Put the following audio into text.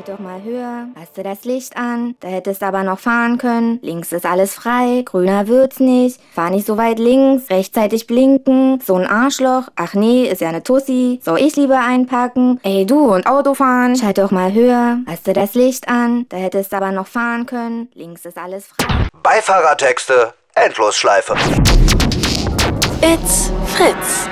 Schalt doch mal höher, hast du das Licht an, da hättest aber noch fahren können. Links ist alles frei, grüner wird's nicht. Fahr nicht so weit links, rechtzeitig blinken. So ein Arschloch, ach nee, ist ja eine Tussi. Soll ich lieber einpacken? Ey du und Autofahren, schalt doch mal höher, hast du das Licht an, da hättest aber noch fahren können. Links ist alles frei. Beifahrertexte, Endlosschleife. It's Fritz.